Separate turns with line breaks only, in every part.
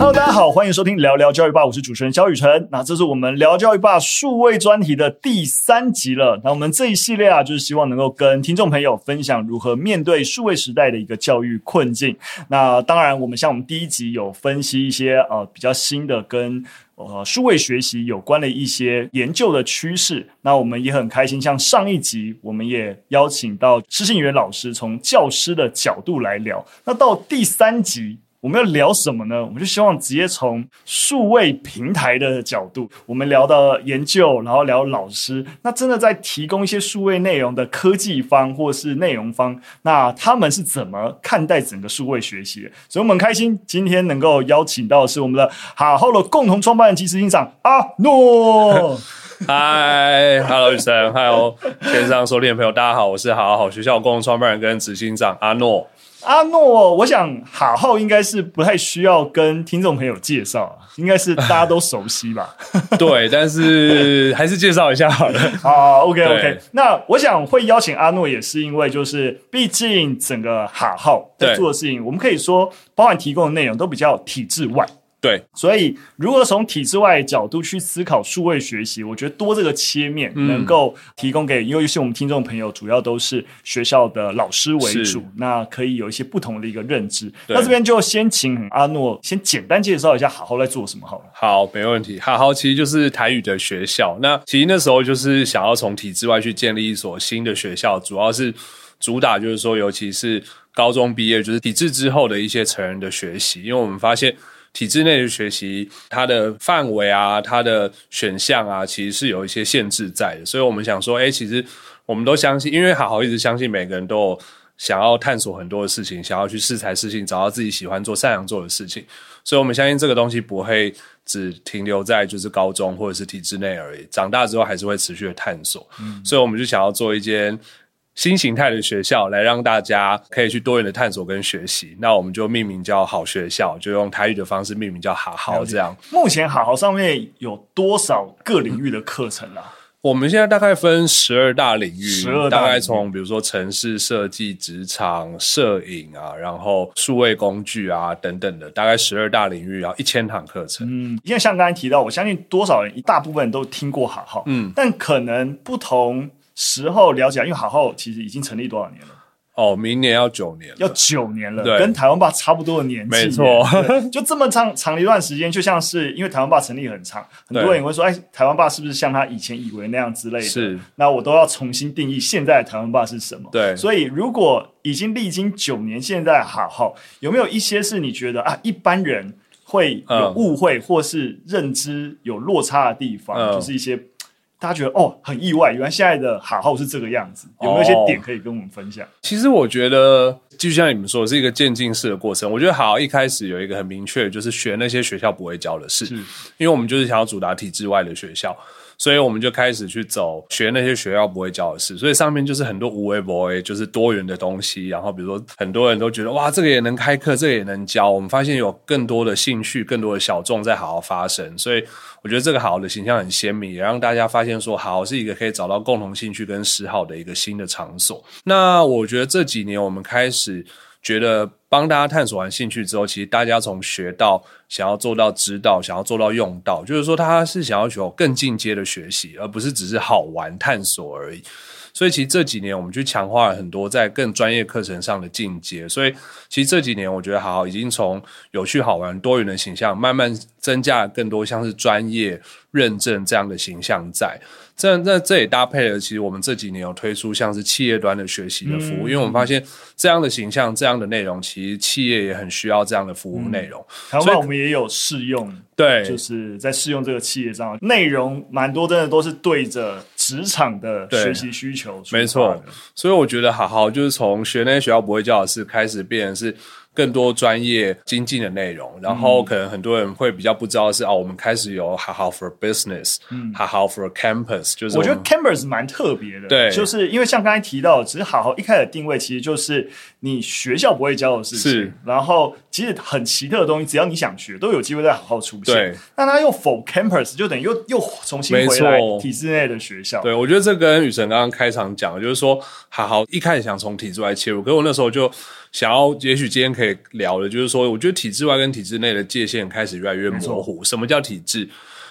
Hello，大家好，欢迎收听聊聊教育吧，我是主持人肖雨辰。那这是我们聊教育吧数位专题的第三集了。那我们这一系列啊，就是希望能够跟听众朋友分享如何面对数位时代的一个教育困境。那当然，我们像我们第一集有分析一些呃比较新的跟呃数位学习有关的一些研究的趋势。那我们也很开心，像上一集我们也邀请到施信源老师从教师的角度来聊。那到第三集。我们要聊什么呢？我们就希望直接从数位平台的角度，我们聊到研究，然后聊老师。那真的在提供一些数位内容的科技方或是内容方，那他们是怎么看待整个数位学习？所以我们很开心今天能够邀请到的是我们的好好的共同创办人及执行长阿诺。
嗨，Hello，雨辰，Hello，线上收听的朋友，大家好，我是好好学校共同创办人跟执行长阿诺。
阿诺，我想哈号应该是不太需要跟听众朋友介绍，应该是大家都熟悉吧？
对，但是还是介绍一下好了。
好，OK OK。那我想会邀请阿诺，也是因为就是毕竟整个哈号在做的事情，我们可以说包含提供的内容都比较体制外。
对，
所以如果从体制外的角度去思考数位学习，我觉得多这个切面能够提供给，因为是我们听众朋友主要都是学校的老师为主，那可以有一些不同的一个认知。那这边就先请阿诺先简单介绍一下好好在做什么好了。
好，没问题。好好其实就是台语的学校，那其实那时候就是想要从体制外去建立一所新的学校，主要是主打就是说，尤其是高中毕业就是体制之后的一些成人的学习，因为我们发现。体制内的学习，它的范围啊，它的选项啊，其实是有一些限制在的。所以我们想说，哎，其实我们都相信，因为好好一直相信每个人都有想要探索很多的事情，想要去适才适性，找到自己喜欢做、擅长做的事情。所以我们相信这个东西不会只停留在就是高中或者是体制内而已，长大之后还是会持续的探索。嗯，所以我们就想要做一间。新形态的学校来让大家可以去多元的探索跟学习，那我们就命名叫好学校，就用台语的方式命名叫好好这样。
目前好好上面有多少个领域的课程啊？
我们现在大概分十二大领域，十二大概从比如说城市设计、职场、摄影啊，然后数位工具啊等等的，大概十二大领域，然后一千堂课程。
嗯，因为像刚才提到，我相信多少人一大部分人都听过好好，嗯，但可能不同。时候了解，因为好好其实已经成立多少年了？
哦，明年要九年，
要九年了，对，跟台湾爸差不多的年纪，
没错，
就这么长长一段时间，就像是因为台湾爸成立很长，很多人也会说，哎，台湾爸是不是像他以前以为那样之类的？
是，
那我都要重新定义现在的台湾爸是什么？
对，
所以如果已经历经九年，现在好好有没有一些是你觉得啊，一般人会有误会或是认知有落差的地方，嗯、就是一些。大家觉得哦，很意外，原来现在的好好是这个样子，有没有一些点可以跟我们分享？哦，
其实我觉得，就像你们说的，是一个渐进式的过程。我觉得好好一开始有一个很明确，就是学那些学校不会教的事，因为我们就是想要主打体制外的学校。所以我们就开始去走学那些学校不会教的事，所以上面就是很多无为不为，就是多元的东西。然后比如说很多人都觉得哇，这个也能开课，这个也能教。我们发现有更多的兴趣，更多的小众在好好发生。所以我觉得这个好好的形象很鲜明，也让大家发现说好好是一个可以找到共同兴趣跟嗜好的一个新的场所。那我觉得这几年我们开始觉得。帮大家探索完兴趣之后，其实大家从学到想要做到知道，想要做到用到，就是说他是想要有更进阶的学习，而不是只是好玩探索而已。所以其实这几年我们去强化了很多在更专业课程上的进阶。所以其实这几年我觉得好好已经从有趣好玩多元的形象，慢慢增加了更多像是专业认证这样的形象在。这那这也搭配了，其实我们这几年有推出像是企业端的学习的服务，嗯、因为我们发现这样的形象、这样的内容，其实企业也很需要这样的服务内容。
台湾我们也有试用，
对，
就是在试用这个企业上，内容蛮多，真的都是对着职场的学习需求。
没错，所以我觉得好好就是从学那些学校不会教的事开始，变成是。更多专业精进的内容，然后可能很多人会比较不知道的是、嗯、哦，我们开始有好好 for business，嗯，好好 for campus，就是我，
我觉得 campus 蛮特别的，
对，
就是因为像刚才提到，其实好好一开始定位其实就是你学校不会教的事情，是，然后其实很奇特的东西，只要你想学，都有机会在好好出现。对，那他又 for campus，就等于又又重新回来体制内的学校。
对，我觉得这跟雨辰刚刚开场讲的，就是说好好一开始想从体制外切入，可是我那时候就想要，也许今天可可以聊的，就是说，我觉得体制外跟体制内的界限开始越来越模糊。什么叫体制？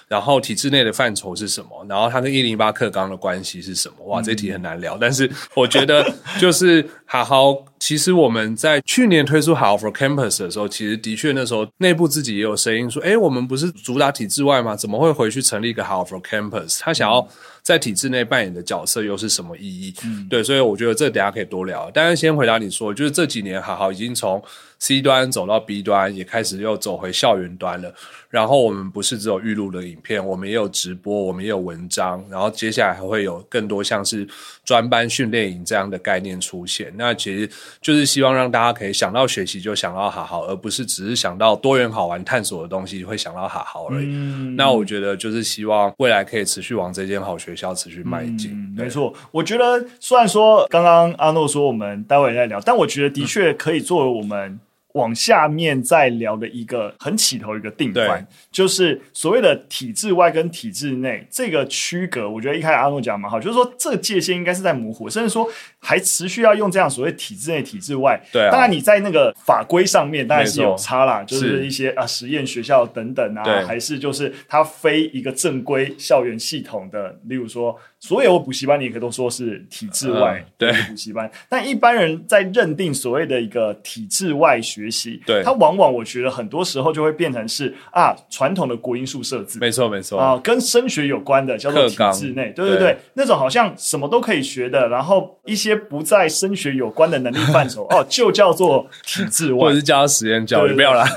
然后体制内的范畴是什么？然后它跟一零八课纲的关系是什么？哇，这题很难聊。但是我觉得就是好好，其实我们在去年推出 Half of campus 的时候，其实的确那时候内部自己也有声音说，哎，我们不是主打体制外吗？怎么会回去成立一个好好 for campus？他想要在体制内扮演的角色又是什么意义？嗯，对，所以我觉得这等下可以多聊。但是先回答你说，就是这几年好好已经从 C 端走到 B 端，也开始又走回校园端了。然后我们不是只有预录的影片，我们也有直播，我们也有文章。然后接下来还会有更多像是专班训练营这样的概念出现。那其实就是希望让大家可以想到学习就想到好好，而不是只是想到多元好玩探索的东西会想到好好而已。嗯，那我觉得就是希望未来可以持续往这间好学校持续迈进。
嗯，没错，我觉得虽然说刚刚阿诺说我们待会再聊，但我觉得的确可以作为我们。往下面再聊的一个很起头一个定番，就是所谓的体制外跟体制内这个区隔。我觉得一开始阿诺讲蛮好，就是说这个界限应该是在模糊，甚至说还持续要用这样所谓体制内、体制外。
对啊，
当然你在那个法规上面当然是有差啦，就是一些啊实验学校等等啊，还是就是它非一个正规校园系统的，例如说。所有补习班，你也可以都说是体制外对。补习班，但一般人在认定所谓的一个体制外学习，对，它往往我觉得很多时候就会变成是啊传统的国音数设置，
没错没错。
啊，跟升学有关的叫做体制内，对对对，那种好像什么都可以学的，然后一些不在升学有关的能力范畴 哦，就叫做体制外，
或者是叫实验教育，不要啦，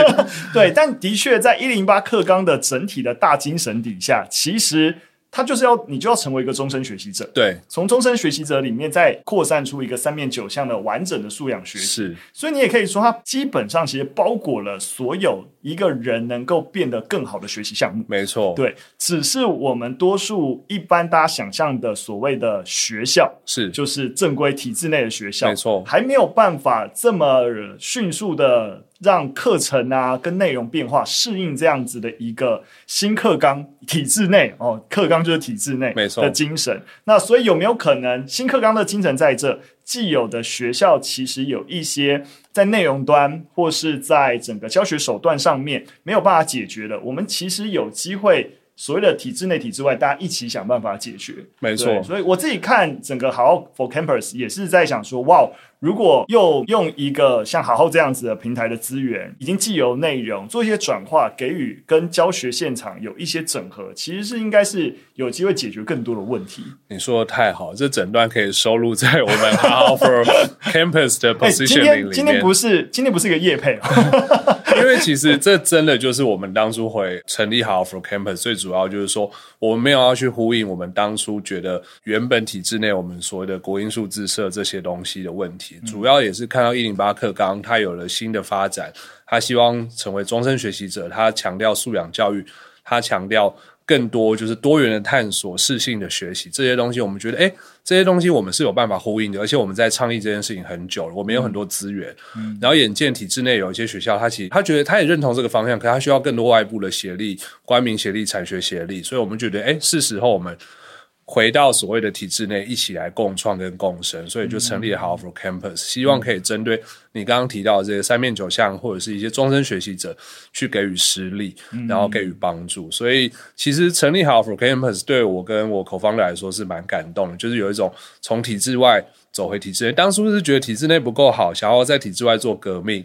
对，但的确在一零八课纲的整体的大精神底下，其实。他就是要你就要成为一个终身学习者，
对，
从终身学习者里面再扩散出一个三面九项的完整的素养学习，
是，
所以你也可以说，它基本上其实包裹了所有一个人能够变得更好的学习项目，
没错，
对，只是我们多数一般大家想象的所谓的学校
是，
就是正规体制内的学校，
没错，
还没有办法这么迅速的。让课程啊跟内容变化适应这样子的一个新课纲体制内哦，课纲就是体制内没错的精神。那所以有没有可能新课纲的精神在这？既有的学校其实有一些在内容端或是在整个教学手段上面没有办法解决的，我们其实有机会所谓的体制内体制外，大家一起想办法解决。
没错，
所以我自己看整个好好 for campus 也是在想说，哇。如果又用一个像好好这样子的平台的资源，已经既有内容做一些转化，给予跟教学现场有一些整合，其实是应该是有机会解决更多的问题。
你说的太好，这整段可以收录在我们好好 for campus 的 positioning 里面。今
天不是今天不是一个业配，
因为其实这真的就是我们当初会成立好好 for campus 最主要就是说，我们没有要去呼应我们当初觉得原本体制内我们所谓的国音数字设这些东西的问题。主要也是看到一零八课纲，它有了新的发展，他希望成为终身学习者，他强调素养教育，他强调更多就是多元的探索、适性的学习这些东西，我们觉得，诶，这些东西我们是有办法呼应的，而且我们在倡议这件事情很久了，我们有很多资源，嗯，然后眼见体制内有一些学校，他其实他觉得他也认同这个方向，可他需要更多外部的协力、官民协力、产学协力，所以我们觉得，诶，是时候我们。回到所谓的体制内，一起来共创跟共生，所以就成立了好好 for campus，希望可以针对你刚刚提到的这些三面九项，或者是一些终身学习者，去给予实力，然后给予帮助。所以其实成立好好 for campus 对我跟我 co-founder 来说是蛮感动的，就是有一种从体制外。走回体制内，当初是觉得体制内不够好，想要在体制外做革命，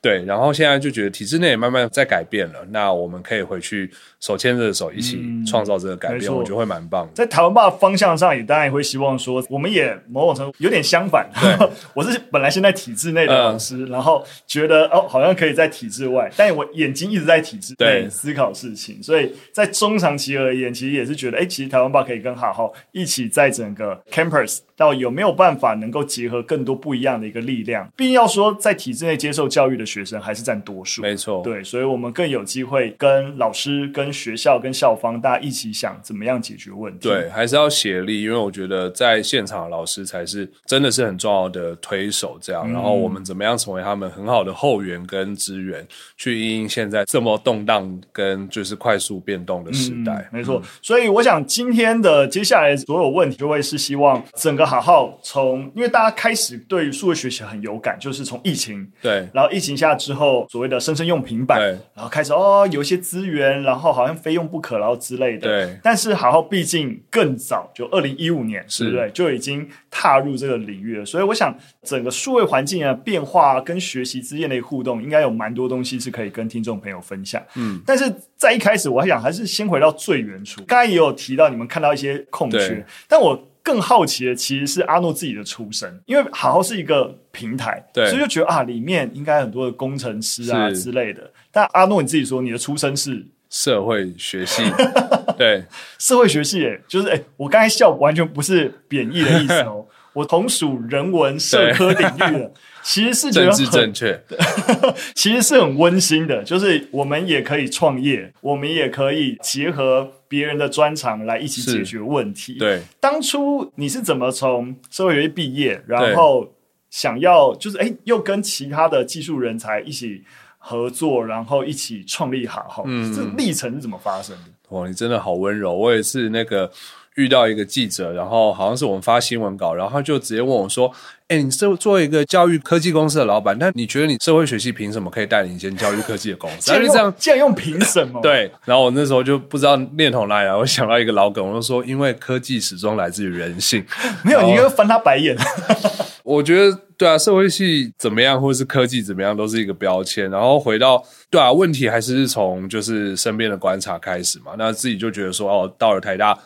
对，然后现在就觉得体制内也慢慢在改变了，那我们可以回去手牵着手一起创造这个改变，嗯、我觉得会蛮棒的。
在台湾吧方向上，也当然也会希望说，我们也某种程度有点相反。对，我是本来现在体制内的老师，嗯、然后觉得哦，好像可以在体制外，但我眼睛一直在体制内思考事情，所以在中长期而言，其实也是觉得，哎，其实台湾吧可以跟好好一起在整个 campus 到有没有办法。能够结合更多不一样的一个力量，毕竟要说在体制内接受教育的学生还是占多数，
没错，
对，所以我们更有机会跟老师、跟学校、跟校方大家一起想怎么样解决问题。
对，还是要协力，因为我觉得在现场的老师才是真的是很重要的推手，这样，嗯、然后我们怎么样成为他们很好的后援跟资源，去因应现在这么动荡跟就是快速变动的时代。嗯、没错，
所以我想今天的接下来所有问题，就会是希望整个好好从从因为大家开始对数位学习很有感，就是从疫情
对，
然后疫情下之后，所谓的生生用平板，
对，
然后开始哦有一些资源，然后好像非用不可，然后之类的。
对，
但是好好毕竟更早，就二零一五年，是对不对？就已经踏入这个领域了。所以我想，整个数位环境啊变化跟学习之间的互动，应该有蛮多东西是可以跟听众朋友分享。嗯，但是在一开始，我还想还是先回到最原初。刚才也有提到，你们看到一些空缺，但我。更好奇的其实是阿诺自己的出身，因为好好是一个平台，对，所以就觉得啊，里面应该很多的工程师啊之类的。但阿诺你自己说，你的出身是
社会学系，对，
社会学系，哎，就是哎，我刚才笑完全不是贬义的意思哦，我同属人文社科领域的。其实是觉得很
政治正确，
其实是很温馨的。就是我们也可以创业，我们也可以结合别人的专长来一起解决问题。
对，
当初你是怎么从社会学毕业，然后想要就是哎，又跟其他的技术人才一起合作，然后一起创立好好？嗯，这历程是怎么发生的？
哇，你真的好温柔。我也是那个。遇到一个记者，然后好像是我们发新闻稿，然后他就直接问我说：“哎，你是作为一个教育科技公司的老板，那你觉得你社会学系凭什么可以带领一间教育科技的公司？”
就这样，竟然用凭什么？
对，然后我那时候就不知道念头哪里来，我想到一个老梗，我就说：“因为科技始终来自于人性。”
没有，你又翻他白眼。
我觉得对啊，社会系怎么样，或者是科技怎么样，都是一个标签。然后回到对啊，问题还是从就是身边的观察开始嘛。那自己就觉得说，哦，到了台大。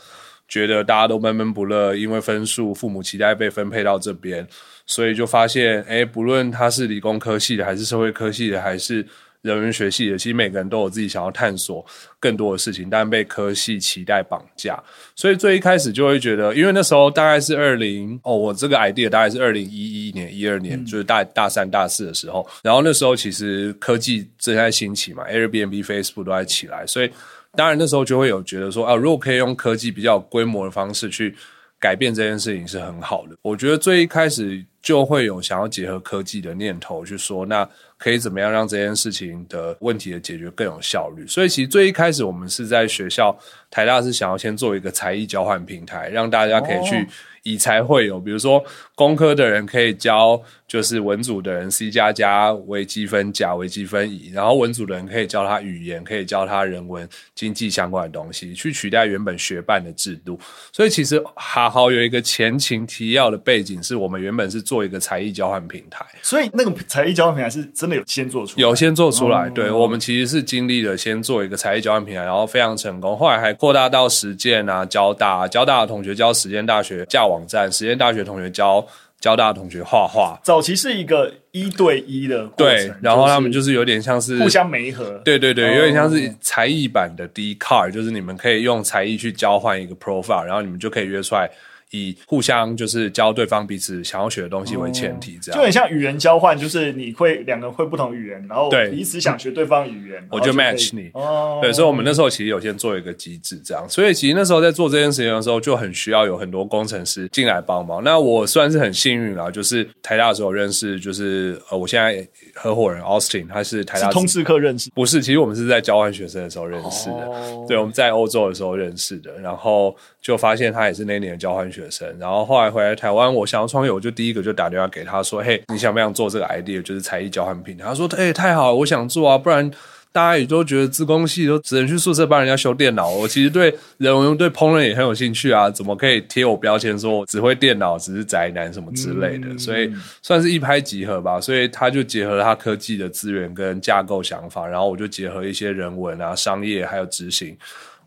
觉得大家都闷闷不乐，因为分数，父母期待被分配到这边，所以就发现，哎，不论他是理工科系的，还是社会科系的，还是人文学系的，其实每个人都有自己想要探索更多的事情，但被科系期待绑架。所以最一开始就会觉得，因为那时候大概是二零哦，我这个 idea 大概是二零一一年、一二年，就是大大三、大四的时候，然后那时候其实科技正在兴起嘛，Airbnb、Facebook 都在起来，所以。当然，那时候就会有觉得说啊，如果可以用科技比较规模的方式去改变这件事情是很好的。我觉得最一开始就会有想要结合科技的念头，去说那可以怎么样让这件事情的问题的解决更有效率。所以其实最一开始我们是在学校台大是想要先做一个才艺交换平台，让大家可以去以才会友，比如说工科的人可以教。就是文组的人 C 加加微积分甲微积分乙，然后文组的人可以教他语言，可以教他人文经济相关的东西，去取代原本学办的制度。所以其实好好有一个前情提要的背景，是我们原本是做一个才艺交换平台。
所以那个才艺交换平台是真的有先做出来，
有先做出来。对，我们其实是经历了先做一个才艺交换平台，然后非常成功，后来还扩大到实践啊，交大交大的同学教实践大学架网站，实验大学同学教。交大的同学画画，
早期是一个一对一的过程，
对，然后他们就是有点像是
互相媒合，
对对对，有点像是才艺版的 Dcard，就是你们可以用才艺去交换一个 profile，然后你们就可以约出来。以互相就是教对方彼此想要学的东西为前提，这样、哦、就
很像语言交换，就是你会两个人会不同语言，然后彼此想学对方语言，
我就 match 你。哦，对，所以我们那时候其实有先做一个机制，这样，所以其实那时候在做这件事情的时候，就很需要有很多工程师进来帮忙。那我算是很幸运啦，就是台大的时候认识，就是呃，我现在合伙人 Austin，他是台大是
通识课认识，
不是，其实我们是在交换学生的时候认识的，哦、对，我们在欧洲的时候认识的，然后就发现他也是那年的交换学生，然后后来回来台湾，我想要创业，我就第一个就打电话给他说：“嘿，你想不想做这个 idea？就是才艺交换平台。”他说：“哎，太好了，我想做啊！不然大家也都觉得自工系都只能去宿舍帮人家修电脑。我其实对人文、对烹饪也很有兴趣啊，怎么可以贴我标签说我只会电脑，只是宅男什么之类的？嗯、所以算是一拍即合吧。所以他就结合他科技的资源跟架构想法，然后我就结合一些人文啊、商业还有执行。”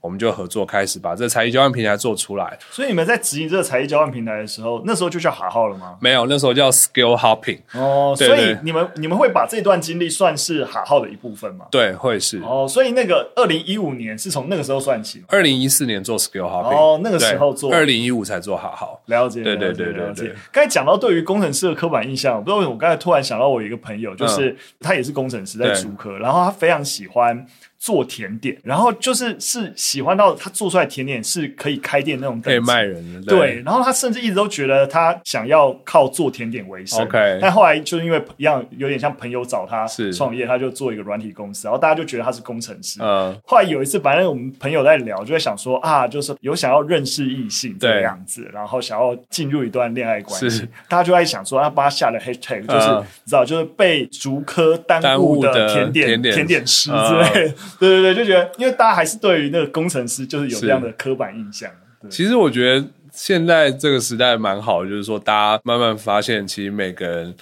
我们就合作开始把这个才艺交换平台做出来。
所以你们在执行这个才艺交换平台的时候，那时候就叫哈号了吗？
没有，那时候叫 Skill Hopping。
哦，对对对，所以你们你们会把这段经历算是哈号的一部分吗？
对，会是。
哦，所以那个二零一五年是从那个时候算起。
二零一四年做 Skill Hopping。
哦，那个时候做。
二零一五才做哈号。
了解。
对对对对对，
刚才讲到对于工程师的刻板印象，我不知道为什么，我刚才突然想到我一个朋友，就是、嗯、他也是工程师，在主科，然后他非常喜欢。做甜点，然后就是是喜欢到他做出来甜点是可以开店那种，
可以卖人的。
对，然后他甚至一直都觉得他想要靠做甜点为生。
OK，
但后来就是因为一样有点像朋友找他创业，他就做一个软体公司，然后大家就觉得他是工程师。嗯，后来有一次，反正我们朋友在聊，就在想说啊，就是有想要认识异性这个样子，然后想要进入一段恋爱关系，大家就在想说，他帮他下的 hashtag 就是、嗯、你知道，就是被竹科耽误的甜点甜点，甜点师之类的。嗯 对对对，就觉得，因为大家还是对于那个工程师就是有这样的刻板印象。
其实我觉得现在这个时代蛮好的，就是说大家慢慢发现，其实每个人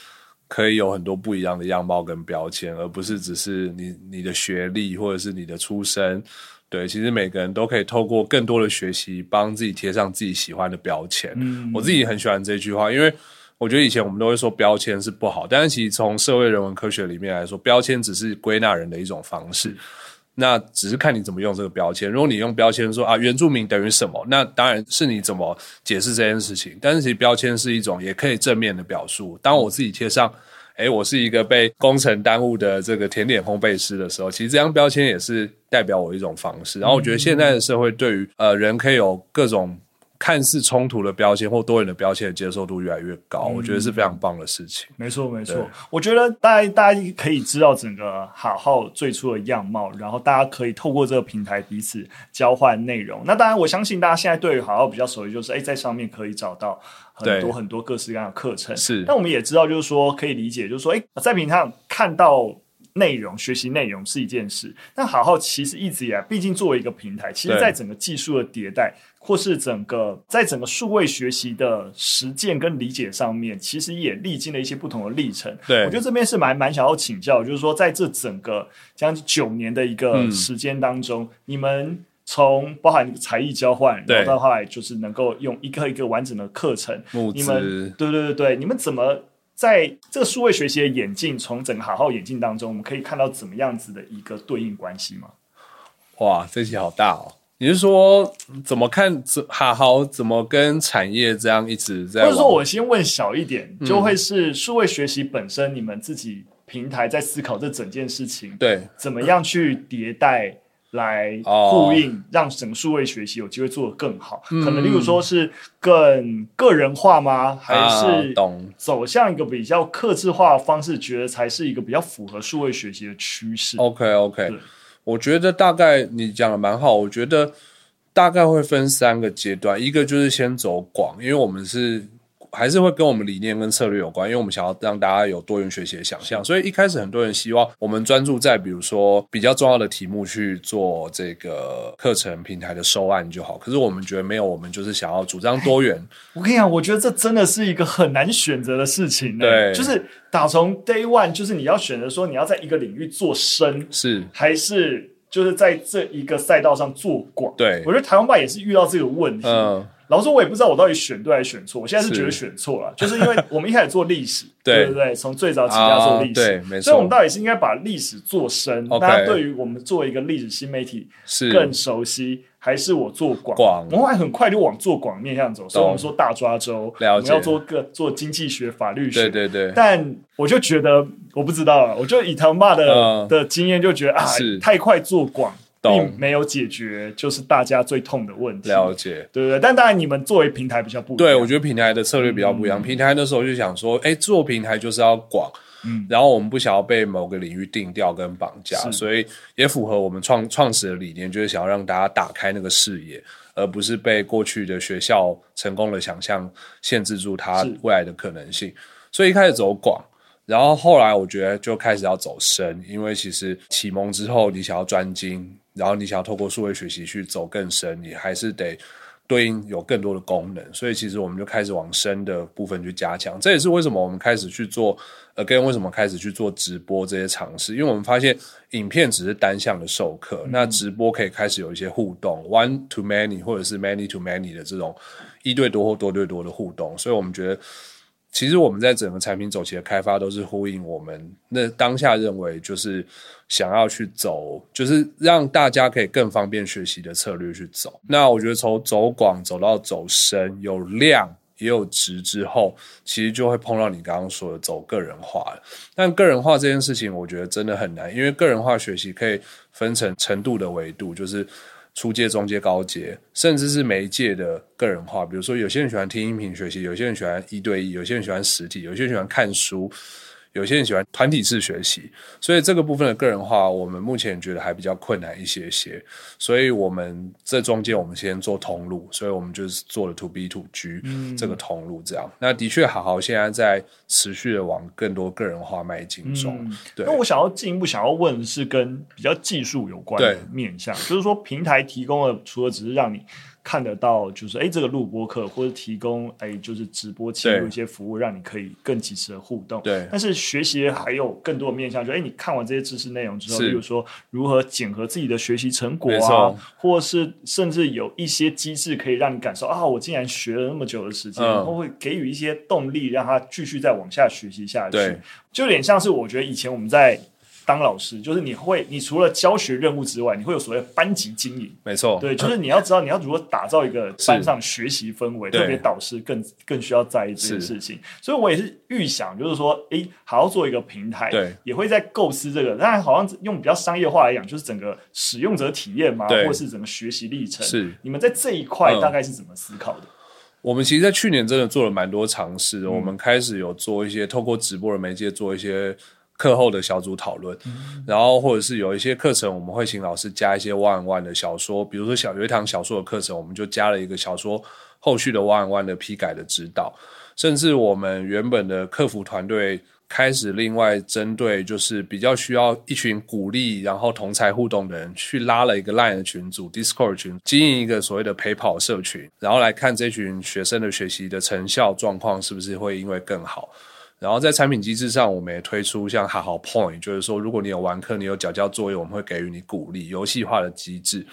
可以有很多不一样的样貌跟标签，而不是只是你你的学历或者是你的出身。对，其实每个人都可以透过更多的学习，帮自己贴上自己喜欢的标签。嗯，我自己很喜欢这句话，因为。我觉得以前我们都会说标签是不好，但是其实从社会人文科学里面来说，标签只是归纳人的一种方式，那只是看你怎么用这个标签。如果你用标签说啊，原住民等于什么，那当然是你怎么解释这件事情。但是其实标签是一种也可以正面的表述。当我自己贴上，诶，我是一个被工程耽误的这个甜点烘焙师的时候，其实这张标签也是代表我一种方式。然后我觉得现在的社会对于呃人可以有各种。看似冲突的标签或多元的标签的接受度越来越高，嗯，我觉得是非常棒的事情。
没错，没错。我觉得大家大家可以知道整个好好最初的样貌，然后大家可以透过这个平台彼此交换内容。那当然，我相信大家现在对于好好比较熟悉，就是哎，在上面可以找到很多很多各式各样的课程。是，但我们也知道，就是说可以理解，就是说哎，在平台上看到内容、学习内容是一件事，但好好其实一直以来，毕竟作为一个平台，其实在整个技术的迭代。或是整个在整个数位学习的实践跟理解上面，其实也历经了一些不同的历程。对，我觉得这边是蛮蛮想要请教，就是说在这整个将近九年的一个时间当中，嗯、你们从包含才艺交换，然后到后来就是能够用一个一个完整的课程，你们对对对对，你们怎么在这个数位学习的演进，从整个好好演进当中，我们可以看到怎么样子的一个对应关系吗？
哇，这题好大哦。你是说怎么看？怎好好怎么跟产业这样一直在？
或者说我先问小一点，嗯、就会是数位学习本身，你们自己平台在思考这整件事情，对，怎么样去迭代来呼应，哦、让整个数位学习有机会做得更好？嗯、可能例如说是更个人化吗？还是懂走向一个比较克制化的方式，觉得才是一个比较符合数位学习的趋势
？OK OK。我觉得大概你讲的蛮好，我觉得大概会分三个阶段，一个就是先走广，因为我们是。还是会跟我们理念跟策略有关，因为我们想要让大家有多元学习的想象，所以一开始很多人希望我们专注在比如说比较重要的题目去做这个课程平台的收案就好。可是我们觉得没有，我们就是想要主张多元。
我跟你讲，我觉得这真的是一个很难选择的事情。对，就是打从 day one，就是你要选择说你要在一个领域做深，是还是就是在这一个赛道上做广。对，我觉得台湾吧也是遇到这个问题。嗯。老实说，我也不知道我到底选对还是选错。我现在是觉得选错了，就是因为我们一开始做历史，对不对？从最早起家做历史，对，没错。所以，我们到底是应该把历史做深，大家对于我们做一个历史新媒体是更熟悉，还是我做广？广，我们还很快就往做广面向走。所以我们说大抓周，我们要做个做经济学、法律学，对对对。但我就觉得，我不知道了。我就以他爸的的经验，就觉得啊，太快做广。并没有解决，就是大家最痛的问题。了解，对不对？但当然，你们作为平台比较不一样。
对，我觉得平台的策略比较不一样。嗯、平台那时候就想说，哎，做平台就是要广，嗯，然后我们不想要被某个领域定调跟绑架，所以也符合我们创创始的理念，就是想要让大家打开那个视野，而不是被过去的学校成功的想象限制住它未来的可能性。所以一开始走广。然后后来我觉得就开始要走深，因为其实启蒙之后，你想要专精，然后你想要透过数位学习去走更深，你还是得对应有更多的功能。所以其实我们就开始往深的部分去加强。这也是为什么我们开始去做呃跟为什么开始去做直播这些尝试？因为我们发现影片只是单向的授课，那直播可以开始有一些互动，one to many 或者是 many to many 的这种一对多或多对多的互动。所以我们觉得。其实我们在整个产品走期的开发都是呼应我们那当下认为就是想要去走，就是让大家可以更方便学习的策略去走。那我觉得从走广走到走深，有量也有值之后，其实就会碰到你刚刚说的走个人化。但个人化这件事情，我觉得真的很难，因为个人化学习可以分成程度的维度，就是初阶、中阶、高阶，甚至是媒介的个人化。比如说，有些人喜欢听音频学习，有些人喜欢一对一，有些人喜欢实体，有些人喜欢看书。有些人喜欢团体式学习，所以这个部分的个人化，我们目前觉得还比较困难一些些。所以我们这中间，我们先做通路，所以我们就是做了 To B To G 这个通路，这样。嗯、那的确，好好现在在持续的往更多个人化迈进中。嗯、对。
那我想要进一步想要问的是跟比较技术有关的面向，就是说平台提供的，除了只是让你。看得到，就是哎，这个录播课或者提供哎，就是直播切入一些服务，让你可以更及时的互动。
对。但
是学习还有更多的面向，就哎，你看完这些知识内容之后，比如说如何检核自己的学习成果啊，或是甚至有一些机制可以让你感受啊，我竟然学了那么久的时间，嗯、然后会给予一些动力，让他继续再往下学习下去。
对。
就有点像是我觉得以前我们在。当老师就是你会，你除了教学任务之外，你会有所谓班级经营。
没错，
对，就是你要知道你要如何打造一个班上学习氛围，特别导师更更需要在意这件事情。所以我也是预想，就是说，诶，好好做一个平台，
对，也
会在构思这个。当然，好像用比较商业化来讲，就是整个使用者体验嘛，或者是整个学习历程。
是，
你们在这一块大概是怎么思考的？
嗯，我们其实，在去年真的做了蛮多尝试，嗯，我们开始有做一些透过直播的媒介做一些。课后的小组讨论，嗯，然后或者是有一些课程，我们会请老师加一些 one on one 的小说，比如说小有一堂小说的课程，我们就加了一个小说后续的 one on one 的批改的指导，甚至我们原本的客服团队开始另外针对就是比较需要一群鼓励然后同才互动的人，去拉了一个 line 的群组 Discord 群，经营一个所谓的陪跑社群，然后来看这群学生的学习的成效状况是不是会因为更好。然后在产品机制上，我们也推出像好好 Point，就是说，如果你有完课，你有缴交作业，我们会给予你鼓励，游戏化的机制。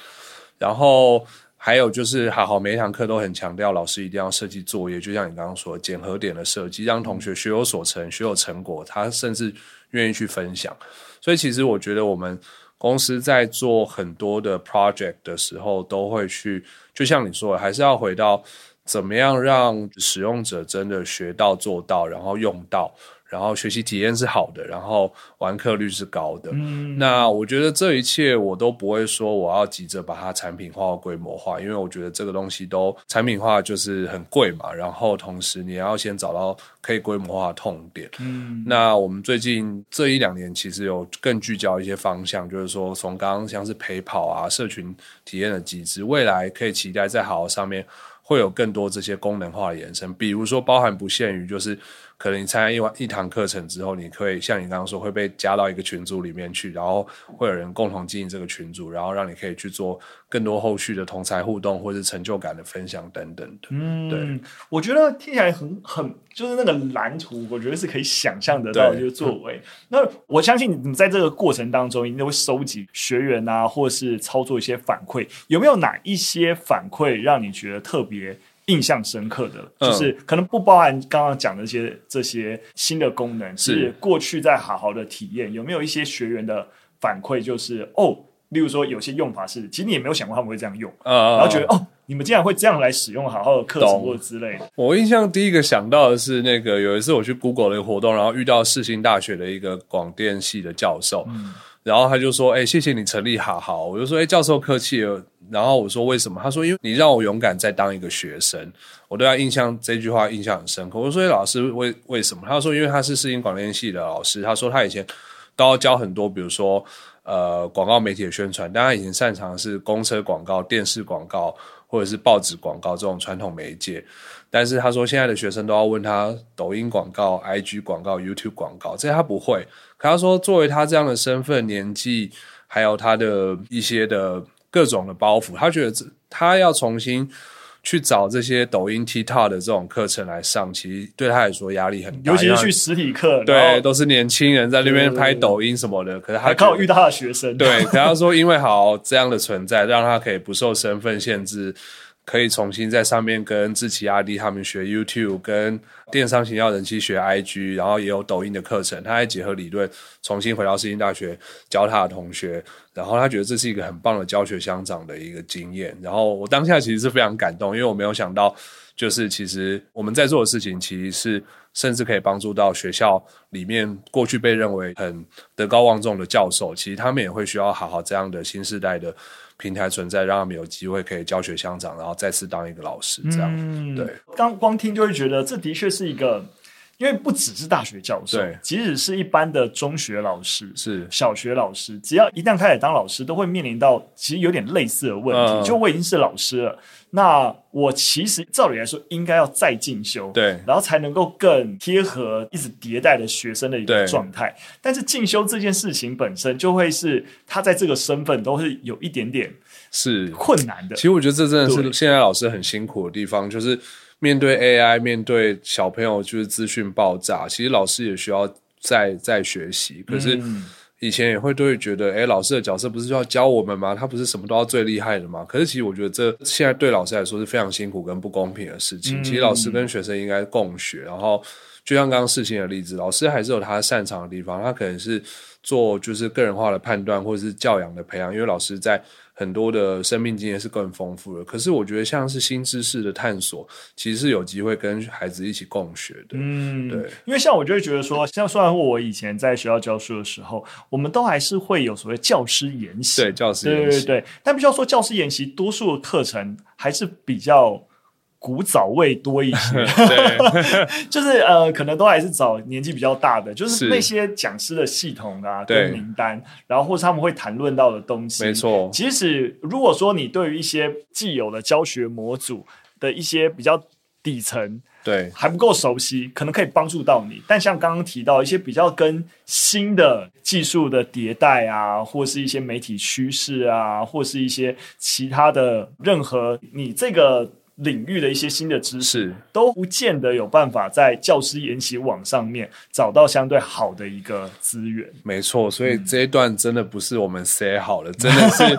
然后还有就是好好每一堂课都很强调，老师一定要设计作业，就像你刚刚说的检核点的设计，让同学学有所成，学有成果，他甚至愿意去分享。所以其实我觉得我们公司在做很多的 project 的时候，都会去，就像你说的，还是要回到。怎么样让使用者真的学到做到，然后用到，然后学习体验是好的，然后完课率是高的。嗯，那我觉得这一切我都不会说我要急着把它产品化或规模化，因为我觉得这个东西都产品化就是很贵嘛。然后同时你要先找到可以规模化的痛点。嗯，那我们最近这一两年其实有更聚焦一些方向，就是说从刚刚像是陪跑啊、社群体验的机制，未来可以期待在好好上面。会有更多这些功能化的延伸，比如说包含不限于，就是可能你参加一晚一堂课程之后，你可以像你刚刚说会被加到一个群组里面去，然后会有人共同经营这个群组，然后让你可以去做更多后续的同侪互动或者成就感的分享等等的。嗯，对，
我觉得听起来很很就是那个蓝图，我觉得是可以想象得到的就是作为。那我相信你在这个过程当中，一定会收集学员啊，或是操作一些反馈，有没有哪一些反馈让你觉得特别？别印象深刻的，就是可能不包含刚刚讲的一些这些新的功能，是过去在好好的体验，有没有一些学员的反馈？就是哦，例如说有些用法是，其实你也没有想过他们会这样用，然后觉得哦，你们竟然会这样来使用好好的课程或者之类的。
我印象第一个想到的是，那个有一次我去 Google 的一个活动，然后遇到世新大学的一个广电系的教授。嗯然后他就说：“哎，谢谢你成立好好。”我就说：“哎，教授客气了。”然后我说：“为什么？”他说：“因为你让我勇敢再当一个学生。”我对他印象这句话印象很深刻。我说：“，老师为为什么？”他说：“因为他是世新广电系的老师。”他说：“他以前都要教很多，比如说呃广告媒体的宣传，但他以前擅长是公车广告、电视广告或者是报纸广告这种传统媒介。但是他说现在的学生都要问他抖音广告、IG 广告、YouTube 广告，这些他不会。”可他说：“作为他这样的身份、年纪，还有他的一些的各种的包袱，他觉得他要重新去找这些抖音、TikTok 的这种课程来上，其实对他来说压力很大。
尤其是去实体课，
对，都是年轻人在那边拍抖音什么的。可是他
还靠遇到他的学生，
对。可他说，因为好这样的存在，让他可以不受身份限制。”可以重新在上面跟志祺阿弟他们学 YouTube，跟电商行要人气学 IG，然后也有抖音的课程，他还结合理论，重新回到世新大学教他的同学，然后他觉得这是一个很棒的教学相长的一个经验。然后我当下其实是非常感动，因为我没有想到，就是其实我们在做的事情，其实是甚至可以帮助到学校里面过去被认为很德高望重的教授，其实他们也会需要好好这样的新时代的。平台存在，让他们有机会可以教学相长，然后再次当一个老师，这样、嗯、对。
刚光听就会觉得，这的确是一个，因为不只是大学教授，
对，
即使是一般的中学老师、
是小
学老师，只要一旦开始当老师，都会面临到其实有点类似的问题。嗯、就我已经是老师了。那我其实照理来说应该要再进修，
对，
然后才能够更贴合一直迭代的学生的一个状态。但是进修这件事情本身就会是他在这个身份都是有一点点是困难的。
其实我觉得这真的是现在老师很辛苦的地方，就是面对 AI，面对小朋友就是资讯爆炸，其实老师也需要再再学习。可是。嗯以前也会都会觉得，哎，老师的角色不是要教我们吗？他不是什么都要最厉害的吗？可是其实我觉得这现在对老师来说是非常辛苦跟不公平的事情。嗯、其实老师跟学生应该共学，然后就像刚刚事情的例子，老师还是有他擅长的地方，他可能是做就是个人化的判断或者是教养的培养，因为老师在。很多的生命经验是更丰富的，可是我觉得像是新知识的探索，其实是有机会跟孩子一起共学的。嗯，对，
因为像我就会觉得说，像虽然我以前在学校教书的时候，我们都还是会有所谓教师研习，
对，教师研习，
对对对，但必须要说教师研习，多数的课程还是比较。古早味多一些，对，就是呃，可能都还是找年纪比较大的，就是那些讲师的系统啊，跟名单，然后或是他们会谈论到的东西，
没错。
即使如果说你对于一些既有的教学模组的一些比较底层，
对，
还不够熟悉，可能可以帮助到你。但像刚刚提到一些比较跟新的技术的迭代啊，或是一些媒体趋势啊，或是一些其他的任何你这个。领域的一些新的知识都不见得有办法在教师研习网上面找到相对好的一个资源。
没错，所以这一段真的不是我们写好了，真的是，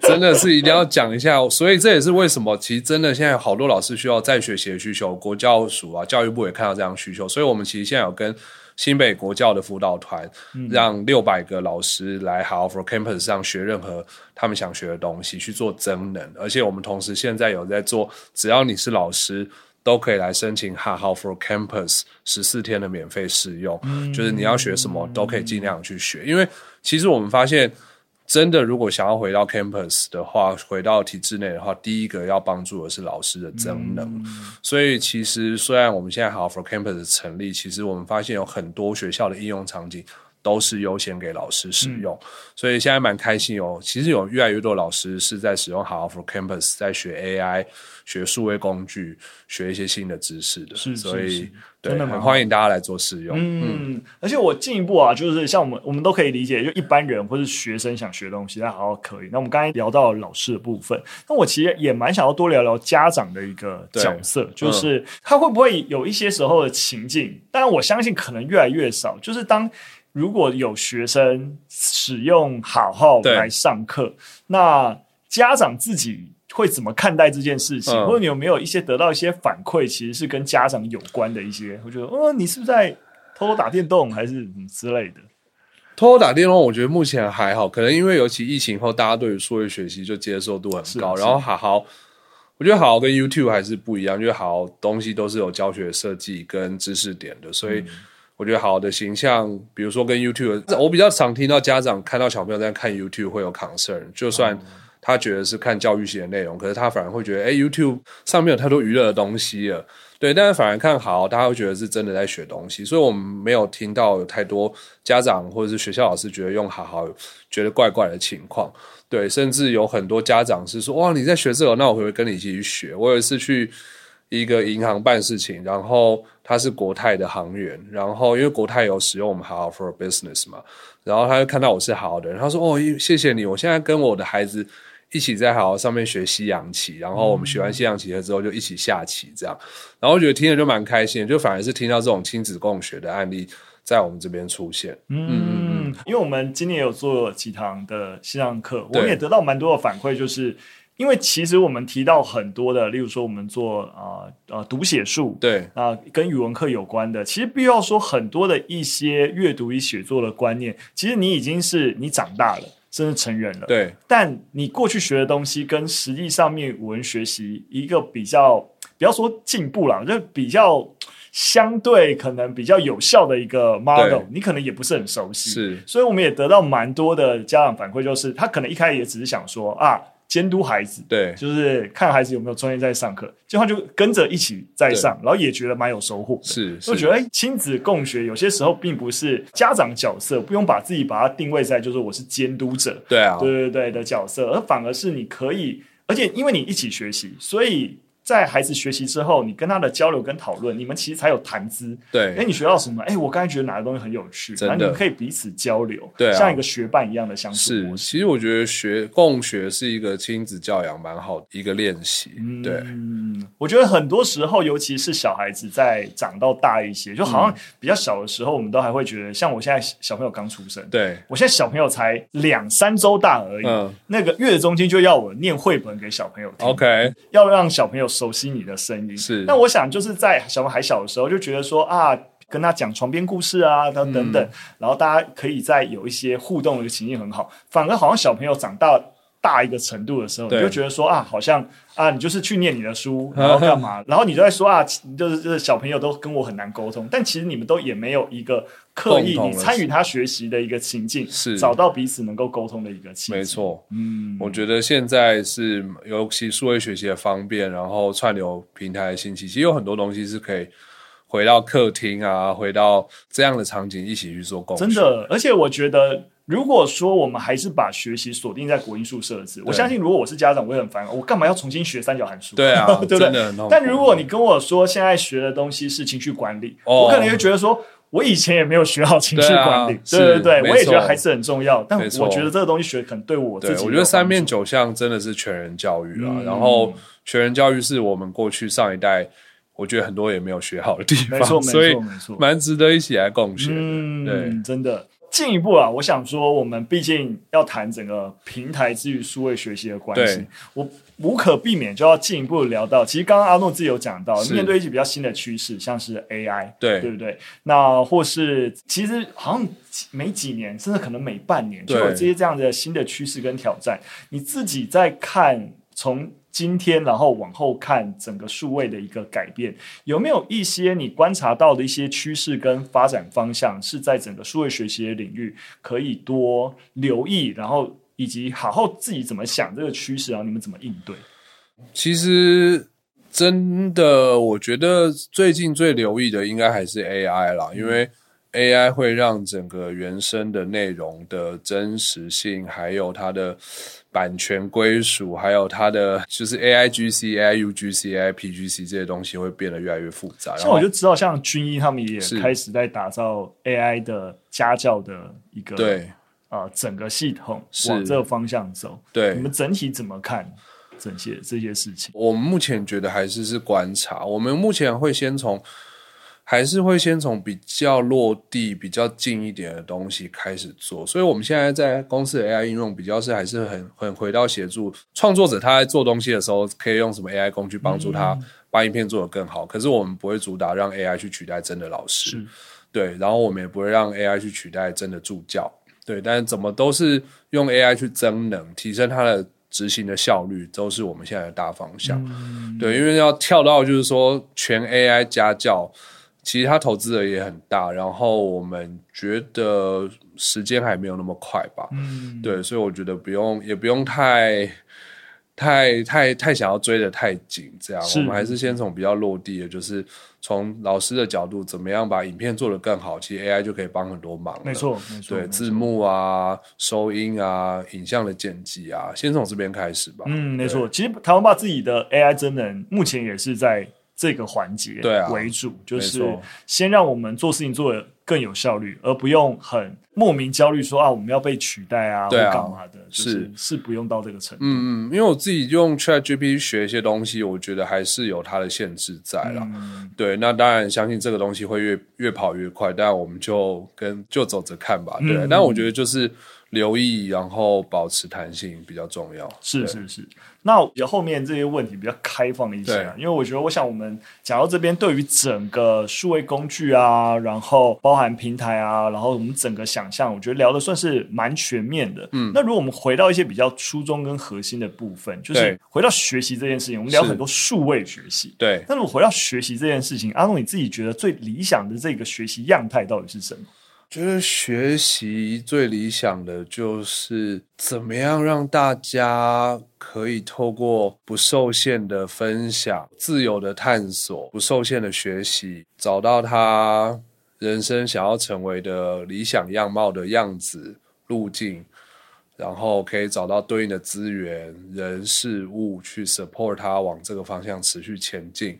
真的是一定要讲一下。所以这也是为什么，其实真的现在有好多老师需要再学习的需求，国教署啊，教育部也看到这样的需求，所以我们其实现在有跟。新北国教的辅导团，让六百个老师来 High for Campus 上学任何他们想学的东西，去做增能。而且我们同时现在有在做，只要你是老师，都可以来申请 h a h for Campus 十四天的免费试用，就是你要学什么都可以尽量去学。因为其实我们发现。真的，如果想要回到 campus 的话，回到体制内的话，第一个要帮助的是老师的增能。嗯、所以，其实虽然我们现在 High for Campus 的成立，其实我们发现有很多学校的应用场景都是优先给老师使用。嗯、所以现在蛮开心哦，其实有越来越多老师是在使用 High for Campus，在学 AI。学数位工具，学一些新的知识的，是，所以对，很欢迎大家来做试用。
嗯，嗯，而且我进一步啊，就是像我们，我们都可以理解，就一般人或是学生想学的东西，那好好可以。那我们刚才聊到老师的部分，那我其实也蛮想要多聊聊家长的一个角色，就是他会不会有一些时候的情境？当然，我相信可能越来越少。就是当如果有学生使用好好来上课，那家长自己。会怎么看待这件事情？嗯、或者你有没有一些得到一些反馈，其实是跟家长有关的一些？我觉得，哦，你是不是在偷偷打电动，还是之类的？
偷偷打电动，我觉得目前还好，可能因为尤其疫情后，大家对于数位学习就接受度很高。然后好好，我觉得好好跟 YouTube 还是不一样，因为好好东西都是有教学设计跟知识点的，所以我觉得好好的形象，比如说跟 YouTube，我比较常听到家长看到小朋友在看 YouTube 会有 concern，就算。嗯他觉得是看教育型的内容，可是他反而会觉得，哎，YouTube 上面有太多娱乐的东西了，对。但是反而看好，大家会觉得是真的在学东西，所以我们没有听到有太多家长或者是学校老师觉得用好好觉得怪怪的情况，对。甚至有很多家长是说，哇，你在学这个，那我会不会跟你一起去学？我有一次去一个银行办事情，然后他是国泰的行员，然后因为国泰有使用我们好好 for business 嘛，然后他就看到我是好好的人，他说，哦，谢谢你，我现在跟我的孩子。一起在好好上面学西洋棋，然后我们学完西洋棋了之后就一起下棋，这样，然后我觉得听着就蛮开心，就反而是听到这种亲子共学的案例在我们这边出现。嗯嗯
嗯，因为我们今年有做几堂的线上课，我们也得到蛮多的反馈，就是因为其实我们提到很多的，例如说我们做啊呃，呃读写术，
对
啊、呃，跟语文课有关的，其实必要说很多的一些阅读与写作的观念，其实你已经是你长大了，甚至成人了，
对。
但你过去学的东西跟实际上面语文学习一个比较，不要说进步了，就比较相对可能比较有效的一个 model，你可能也不是很熟悉，
是。
所以我们也得到蛮多的家长反馈，就是他可能一开始也只是想说啊。监督孩子，
对，
就是看孩子有没有专业在上课，这样就跟着一起在上，然后也觉得蛮有收获。
是，
我觉得哎，亲子共学有些时候并不是家长角色，不用把自己把它定位在就是我是监督者，
对啊，
对对对的角色，而反而是你可以，而且因为你一起学习，所以。在孩子学习之后，你跟他的交流跟讨论，你们其实才有谈资。
对，
哎，你学到什么？哎，我刚才觉得哪个东西很有趣，然后你们可以彼此交流，
对、啊，
像一个学伴一样的相处。
是，其实我觉得学共学是一个亲子教养蛮好的一个练习。嗯，对，
嗯，我觉得很多时候，尤其是小孩子在长到大一些，就好像比较小的时候，我们都还会觉得，像我现在小朋友刚出生，
对
我现在小朋友才两三周大而已，嗯，那个月子中心就要我念绘本给小朋友听
，OK，
要让小朋友熟悉你的声音。
是，
那我想就是在小朋友还小的时候，就觉得说啊，跟他讲床边故事啊，等等等，嗯，然后大家可以在有一些互动的情境很好。反而好像小朋友长大大一个程度的时候，你就觉得说啊，好像啊，你就是去念你的书，然后干嘛，然后你就在说啊，就是就是小朋友都跟我很难沟通，但其实你们都也没有一个刻意你参与他学习的一个情境，是找到彼此能够沟通的一个情境。
没错，嗯，我觉得现在是尤其数位学习的方便，然后串流平台的兴起，其实有很多东西是可以回到客厅啊，回到这样的场景一起去做共学。
真的，而且我觉得。如果说我们还是把学习锁定在国英数设置，我相信如果我是家长，我也很烦。我干嘛要重新学三角函数？
对啊，
对不对？但如果你跟我说现在学的东西是情绪管理，哦，我可能会觉得说，我以前也没有学好情绪管理。对，啊，对对对，我也觉得还是很重要。但我觉得这个东西学可能对我自己，
我觉得三面九项真的是全人教育啊，嗯。然后全人教育是我们过去上一代，我觉得很多也没有学好的地方，没错，所以蛮值得一起来共学。嗯，对，
真的。进一步啊，我想说，我们毕竟要谈整个平台之于数位学习的关系，我无可避免就要进一步聊到。其实刚刚阿诺自己有讲到，面对一些比较新的趋势，像是 AI，对对不对？那或是其实好像每几年，甚至可能每半年，就有这些这样的新的趋势跟挑战。你自己在看从。今天，然后往后看整个数位的一个改变，有没有一些你观察到的一些趋势跟发展方向，是在整个数位学习的领域可以多留意，然后以及好好自己怎么想这个趋势，然后你们怎么应对？
其实真的，我觉得最近最留意的应该还是 AI 啦，因为 AI 会让整个原生的内容的真实性，还有它的。版权归属，还有它的就是 A I G C、A I U G C、A I P G C 这些东西会变得越来越复杂。
像我就知道，像军医他们也开始在打造 A I 的家教的一个对啊、呃、整个系统往这个方向走。对，你们整体怎么看这些这些事情？
我们目前觉得还是是观察。我们目前会先从。还是会先从比较落地、比较近一点的东西开始做，所以我们现在在公司的 AI 应用比较是还是很很回到协助创作者，他在做东西的时候可以用什么 AI 工具帮助他把影片做得更好。可是我们不会主打让 AI 去取代真的老师，对，然后我们也不会让 AI 去取代真的助教，对，但是怎么都是用 AI 去增能、提升它的执行的效率，都是我们现在的大方向。对，因为要跳到就是说全 AI 家教。其实他投资的也很大，然后我们觉得时间还没有那么快吧，嗯，对，所以我觉得不用，也不用太、太、太、太想要追的太紧，这样，我们还是先从比较落地的，就是从老师的角度，怎么样把影片做得更好，其实 AI 就可以帮很多忙，
没错，没错，
对，字幕啊、收音啊、影像的剪辑啊，先从这边开始吧，
嗯，没错，其实台湾爸自己的 AI 真人目前也是在。这个环节为主，就是先让我们做事情做的更有效率，而不用很莫名焦虑说啊，我们要被取代啊，对啊，或干嘛的，就是是，不用到这个程度。
嗯嗯，因为我自己用 ChatGPT 学一些东西，我觉得还是有它的限制在了。嗯。对，那当然相信这个东西会越越跑越快，但我们就跟就走着看吧。对，嗯，但我觉得就是。留意，然后保持弹性比较重要。
是是是。那比较后面这些问题比较开放一些啊，因为我觉得，我想我们讲到这边，对于整个数位工具啊，然后包含平台啊，然后我们整个想象，我觉得聊的算是蛮全面的。嗯，那如果我们回到一些比较初衷跟核心的部分，就是回到学习这件事情，我们聊很多数位学习。对，那如果回到学习这件事情，阿诺你自己觉得最理想的这个学习样态到底是什么？
觉得学习最理想的就是怎么样让大家可以透过不受限的分享、自由的探索、不受限的学习，找到他人生想要成为的理想样貌的样子、路径，然后可以找到对应的资源、人、事物去 support 他往这个方向持续前进，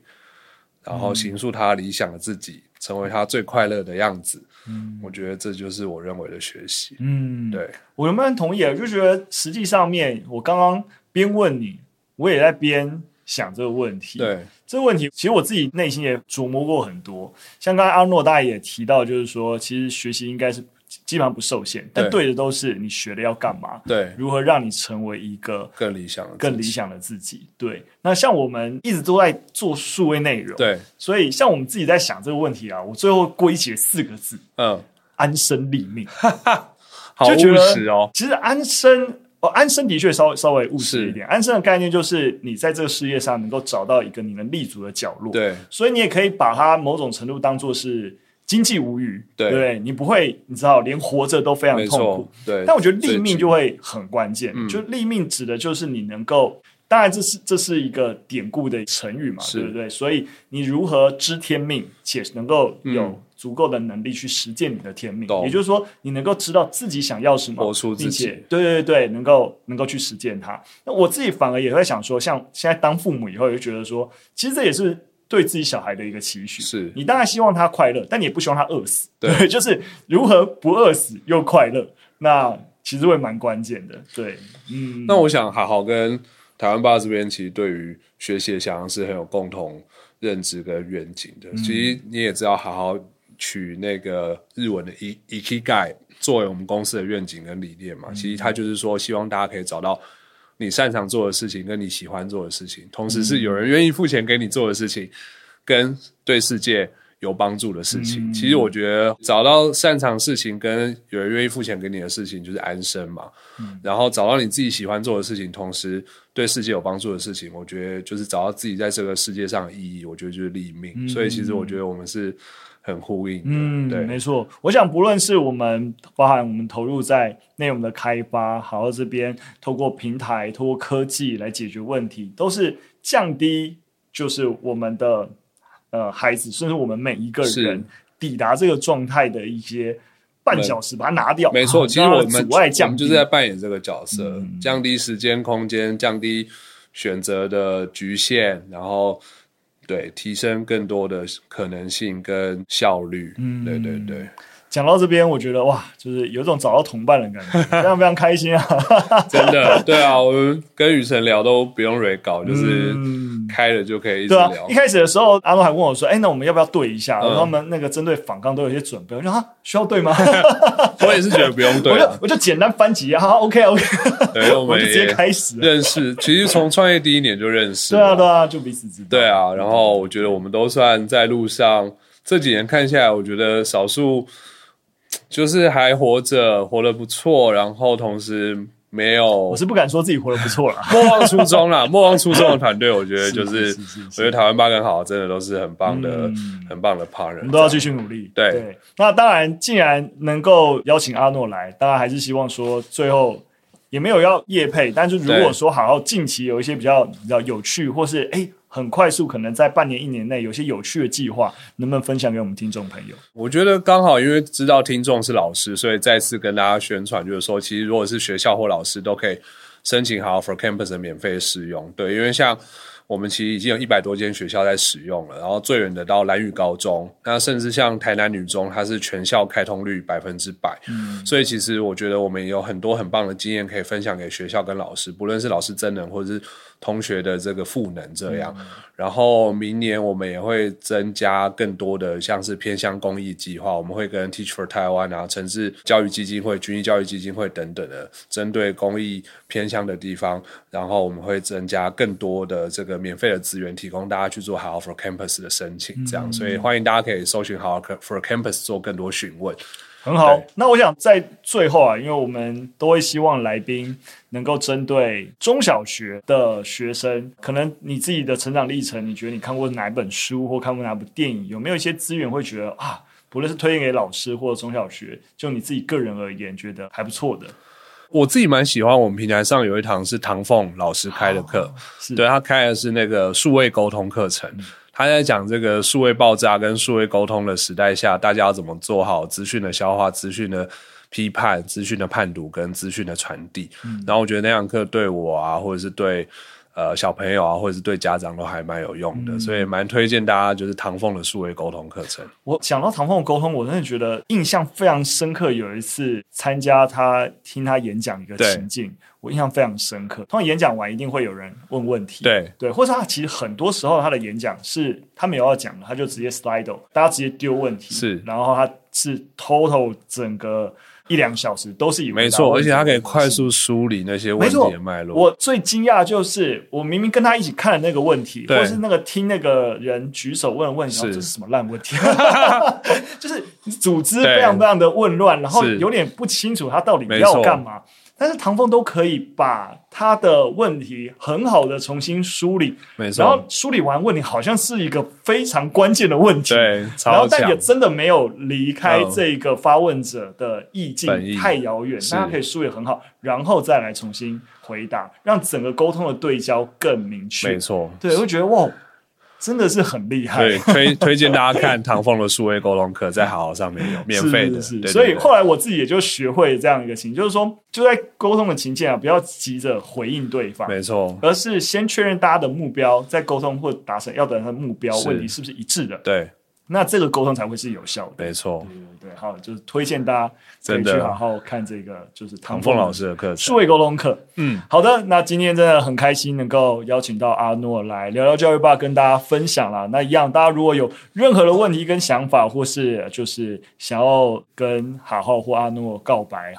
然后形塑他理想的自己，成为他最快乐的样子。嗯，我觉得这就是我认为的学习。嗯，对，
我能不能同意？啊就觉得实际上面，我刚刚边问你，我也在边想这个问题。
对，
这个问题其实我自己内心也琢磨过很多。像刚才阿诺大爷也提到，就是说，其实学习应该是。基本上不受限，但对的都是你学的要干嘛？
对，
如何让你成为一个
更理想、
更理想的自己？对，那像我们一直都在做数位内容，
对，
所以像我们自己在想这个问题啊，我最后归结四个字，嗯，安身立命，
哈哈，好务实哦。
其实安身哦，安身的确稍微稍微务实一点。安身的概念就是你在这个事业上能够找到一个你能立足的角落，
对，
所以你也可以把它某种程度当做是。经济无语，对，对你不会，你知道，连活着都非常痛苦。
对，
但我觉得立命就会很关键。就立命指的就是你能够，嗯、当然这是这是一个典故的成语嘛，对不对？所以你如何知天命，且能够有足够的能力去实践你的天命，嗯、也就是说，你能够知道自己想要什么，并且对对对，能够能够去实践它。那我自己反而也会想说，像现在当父母以后，也会觉得说，其实这也是。对自己小孩的一个期许，
是
你当然希望他快乐，但你也不希望他饿死。对，就是如何不饿死又快乐，那其实会蛮关键的。对，嗯，
那我想好好跟台湾爸这边，其实对于学习的想象是很有共同认知跟愿景的。嗯、其实你也知道，好好取那个日文的 ikigai 作为我们公司的愿景跟理念嘛，嗯、其实他就是说，希望大家可以找到。你擅长做的事情，跟你喜欢做的事情，同时是有人愿意付钱给你做的事情，跟对世界有帮助的事情。嗯、其实我觉得找到擅长事情，跟有人愿意付钱给你的事情，就是安身嘛。嗯、然后找到你自己喜欢做的事情，同时对世界有帮助的事情，我觉得就是找到自己在这个世界上的意义。我觉得就是立命。嗯、所以其实我觉得我们是。很呼应，嗯，对，
没错。我想，不论是我们包含我们投入在内容的开发，好到这边透过平台、透过科技来解决问题，都是降低就是我们的呃孩子，甚至我们每一个人抵达这个状态的一些半小时，把它拿掉。
没错，其实我们阻碍降低，就是在扮演这个角色，嗯、降低时间、空间，降低选择的局限，然后。对，提升更多的可能性跟效率。嗯，对对对。
讲到这边，我觉得哇，就是有一种找到同伴的感觉，非常非常开心啊！
真的，对啊，我们跟雨辰聊都不用 re 稿，就是开了就可以一直聊。
一开始的时候，阿诺还问我说：“哎，那我们要不要对一下？”然后他们那个针对反抗都有些准备。我说：“啊，需要对吗？”
我也是觉得不用对，
我就我就简单翻几页，好，OK OK。
对，我们
就直接开始
认识。其实从创业第一年就认识，
对啊对啊，就彼此知道。
对啊，然后我觉得我们都算在路上，这几年看下来，我觉得少数。就是还活着，活得不错，然后同时没有，
我是不敢说自己活得不错了，
莫忘初衷啦，莫忘初衷的团队，我觉得 就是，我觉得台湾八更好，真的都是很棒的，嗯、很棒的 partner，
我们都要继续努力。
对，
对，那当然，既然能够邀请阿诺来，当然还是希望说最后也没有要业配，但是如果说好好近期有一些比较比较有趣，或是哎。很快速，可能在半年、一年内有些有趣的计划，能不能分享给我们听众朋友？
我觉得刚好，因为知道听众是老师，所以再次跟大家宣传，就是说，其实如果是学校或老师，都可以申请好 For Campus 的免费试用。对，因为像我们其实已经有一百多间学校在使用了，然后最远的到蓝屿高中，那甚至像台南女中，它是全校开通率百分之百。嗯，所以其实我觉得我们有很多很棒的经验可以分享给学校跟老师，不论是老师真人或者是。同学的这个赋能这样。嗯、然后明年我们也会增加更多的像是偏向公益计划，我们会跟 Teach for Taiwan 啊、城市教育基金会、军医教育基金会等等的，针对公益偏向的地方，然后我们会增加更多的这个免费的资源，提供大家去做好好 for Campus 的申请，这样。嗯、所以欢迎大家可以搜寻 How for Campus 做更多询问。
很好，那我想在最后啊，因为我们都会希望来宾能够针对中小学的学生，可能你自己的成长历程，你觉得你看过哪本书或看过哪部电影，有没有一些资源会觉得啊，不论是推荐给老师或者中小学，就你自己个人而言，觉得还不错的。
我自己蛮喜欢我们平台上有一堂是唐凤老师开的课，是。对他开的是那个数位沟通课程。嗯他在讲这个数位爆炸跟数位沟通的时代下，大家要怎么做好资讯的消化、资讯的批判、资讯的判读跟资讯的传递。嗯、然后我觉得那堂课对我啊，或者是对呃小朋友啊，或者是对家长都还蛮有用的，嗯、所以蛮推荐大家就是唐凤的数位沟通课程。
我讲到唐凤的沟通，我真的觉得印象非常深刻。有一次参加他听他演讲一个情境。我印象非常深刻。通常演讲完一定会有人问问题，
对
对，或者他其实很多时候他的演讲是他没有要讲的，他就直接 slide，大家直接丢问题，
是，
然后他是 total 整个一两小时都是以为
没错，而且他可以快速梳理那些问题的脉络。
我最惊讶就是我明明跟他一起看的那个问题，或是那个听那个人举手问问题，是这是什么烂问题？就是组织非常非常的混乱，然后有点不清楚他到底要干嘛。但是唐凤都可以把他的问题很好的重新梳理，
没错。
然后梳理完问题，好像是一个非常关键的问题，
对。
然后但也真的没有离开这个发问者的意境太遥远，大家可以梳理很好，然后再来重新回答，让整个沟通的对焦更明确。
没错，
对，我觉得哇。真的是很厉害，
对，推 推荐大家看唐凤的数位沟通课，在好好上面有免费的，是，所
以后来我自己也就学会这样一个情，就是说就在沟通的情境啊，不要急着回应对方，
没错，
而是先确认大家的目标，在沟通或达成要达成的目标问题是不是一致的，
对。
那这个沟通才会是有效的，
没错。
对对对，好，就是推荐大家可以去好好看这个，就是唐凤
老师的课程，
数位沟通课。嗯，好的。那今天真的很开心能够邀请到阿诺来聊聊教育吧，跟大家分享啦。那一样，大家如果有任何的问题跟想法，或是就是想要跟好好或阿诺告白，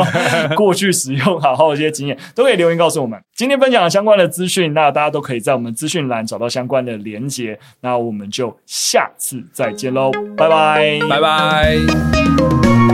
过去使用好好的一些经验，都可以留言告诉我们。今天分享了相关的资讯，那大家都可以在我们资讯栏找到相关的连接。那我们就下次。再见喽，拜拜，
拜拜。